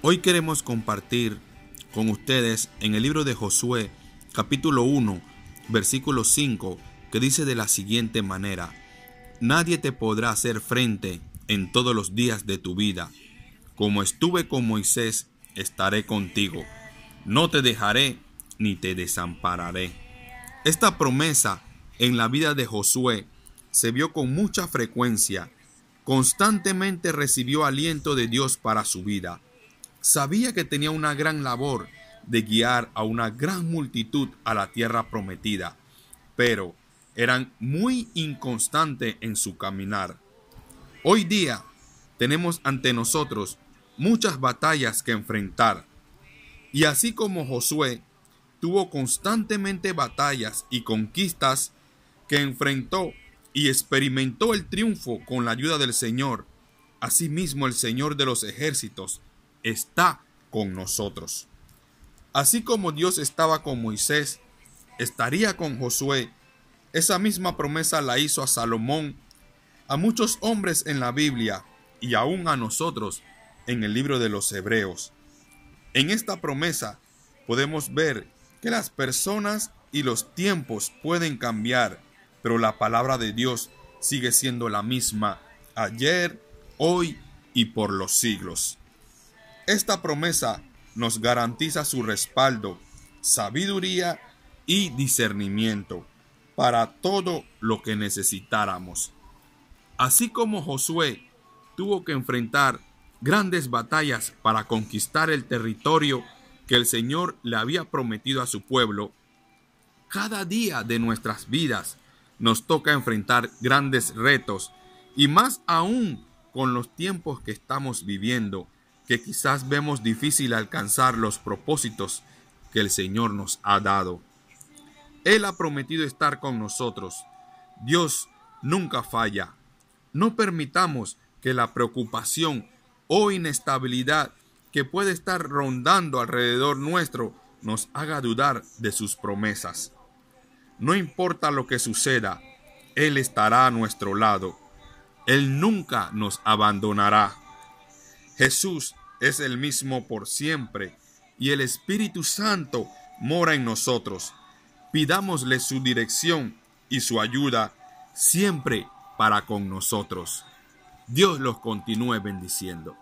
Hoy queremos compartir con ustedes en el libro de Josué, capítulo 1, versículo 5, que dice de la siguiente manera, Nadie te podrá hacer frente en todos los días de tu vida. Como estuve con Moisés, estaré contigo. No te dejaré ni te desampararé. Esta promesa en la vida de Josué se vio con mucha frecuencia. Constantemente recibió aliento de Dios para su vida sabía que tenía una gran labor de guiar a una gran multitud a la tierra prometida, pero eran muy inconstantes en su caminar. Hoy día tenemos ante nosotros muchas batallas que enfrentar, y así como Josué tuvo constantemente batallas y conquistas que enfrentó y experimentó el triunfo con la ayuda del Señor, asimismo el Señor de los ejércitos está con nosotros. Así como Dios estaba con Moisés, estaría con Josué. Esa misma promesa la hizo a Salomón, a muchos hombres en la Biblia y aún a nosotros en el libro de los Hebreos. En esta promesa podemos ver que las personas y los tiempos pueden cambiar, pero la palabra de Dios sigue siendo la misma ayer, hoy y por los siglos. Esta promesa nos garantiza su respaldo, sabiduría y discernimiento para todo lo que necesitáramos. Así como Josué tuvo que enfrentar grandes batallas para conquistar el territorio que el Señor le había prometido a su pueblo, cada día de nuestras vidas nos toca enfrentar grandes retos y más aún con los tiempos que estamos viviendo que quizás vemos difícil alcanzar los propósitos que el Señor nos ha dado. Él ha prometido estar con nosotros. Dios nunca falla. No permitamos que la preocupación o inestabilidad que puede estar rondando alrededor nuestro nos haga dudar de sus promesas. No importa lo que suceda, Él estará a nuestro lado. Él nunca nos abandonará. Jesús es el mismo por siempre y el Espíritu Santo mora en nosotros. Pidámosle su dirección y su ayuda siempre para con nosotros. Dios los continúe bendiciendo.